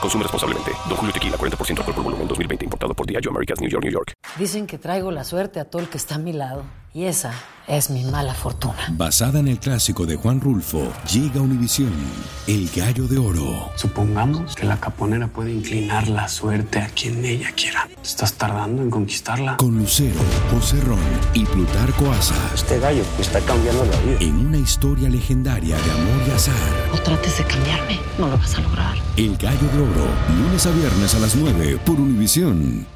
Consume responsablemente. Don Julio Tequila, 40% alcohol por volumen, 2020. Importado por Diageo Americas, New York, New York. Dicen que traigo la suerte a todo el que está a mi lado. Y esa es mi mala fortuna. Basada en el clásico de Juan Rulfo, llega Univisión, El Gallo de Oro. Supongamos que la caponera puede inclinar la suerte a quien ella quiera. ¿Estás tardando en conquistarla? Con Lucero, José Ron y Plutarco Asa. Este gallo me está cambiando la vida. En una historia legendaria de amor y azar. No trates de cambiarme, no lo vas a lograr. El Gallo de Oro, lunes a viernes a las 9 por Univisión.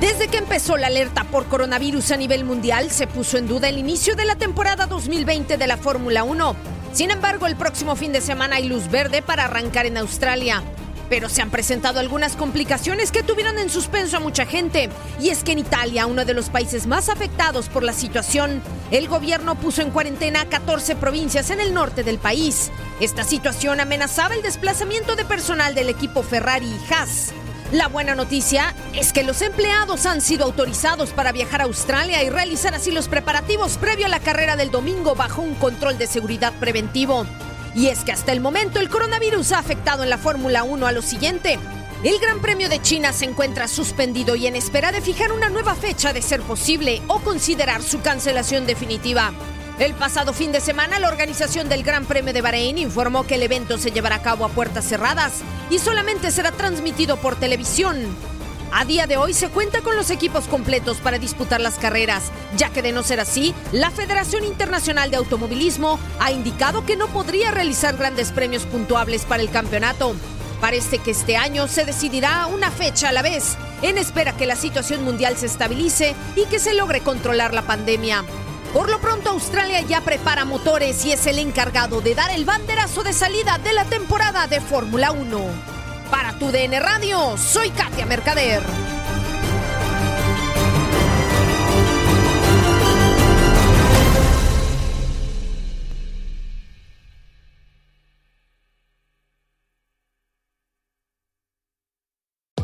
Desde que empezó la alerta por coronavirus a nivel mundial, se puso en duda el inicio de la temporada 2020 de la Fórmula 1. Sin embargo, el próximo fin de semana hay luz verde para arrancar en Australia. Pero se han presentado algunas complicaciones que tuvieron en suspenso a mucha gente. Y es que en Italia, uno de los países más afectados por la situación, el gobierno puso en cuarentena a 14 provincias en el norte del país. Esta situación amenazaba el desplazamiento de personal del equipo Ferrari y Haas. La buena noticia es que los empleados han sido autorizados para viajar a Australia y realizar así los preparativos previo a la carrera del domingo bajo un control de seguridad preventivo. Y es que hasta el momento el coronavirus ha afectado en la Fórmula 1 a lo siguiente. El Gran Premio de China se encuentra suspendido y en espera de fijar una nueva fecha de ser posible o considerar su cancelación definitiva. El pasado fin de semana, la organización del Gran Premio de Bahrein informó que el evento se llevará a cabo a puertas cerradas y solamente será transmitido por televisión. A día de hoy se cuenta con los equipos completos para disputar las carreras, ya que de no ser así, la Federación Internacional de Automovilismo ha indicado que no podría realizar grandes premios puntuables para el campeonato. Parece que este año se decidirá una fecha a la vez, en espera que la situación mundial se estabilice y que se logre controlar la pandemia. Por lo pronto, Australia ya prepara motores y es el encargado de dar el banderazo de salida de la temporada de Fórmula 1. Para tu DN Radio, soy Katia Mercader.